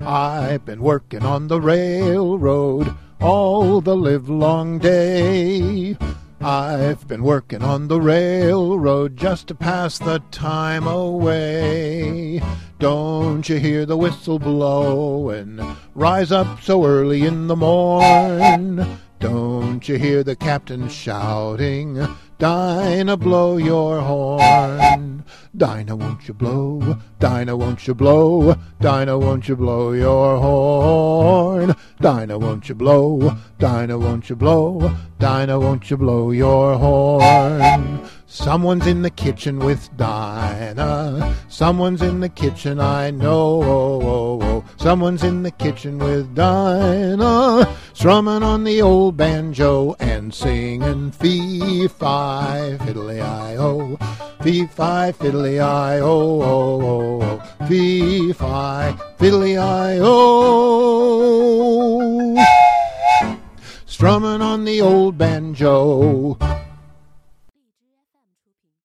I've been working on the railroad all the livelong day. I've been working on the railroad just to pass the time away. Don't you hear the whistle blowing? Rise up so early in the morn. Don't you hear the captain shouting? Dinah, blow your horn. Dinah, won't you blow? Dinah, won't you blow? Dinah, won't you blow your horn? Dinah, won't you blow? Dinah, won't you blow? Dinah, won't you blow your horn? Someone's in the kitchen with Dinah. Someone's in the kitchen, I know. Oh, oh, oh. Someone's in the kitchen with Dinah, strumming on the old banjo and singing fee fi o, fee fi fiddly i oh, oh, oh. fee fi fiddly i o, strumming on the old banjo.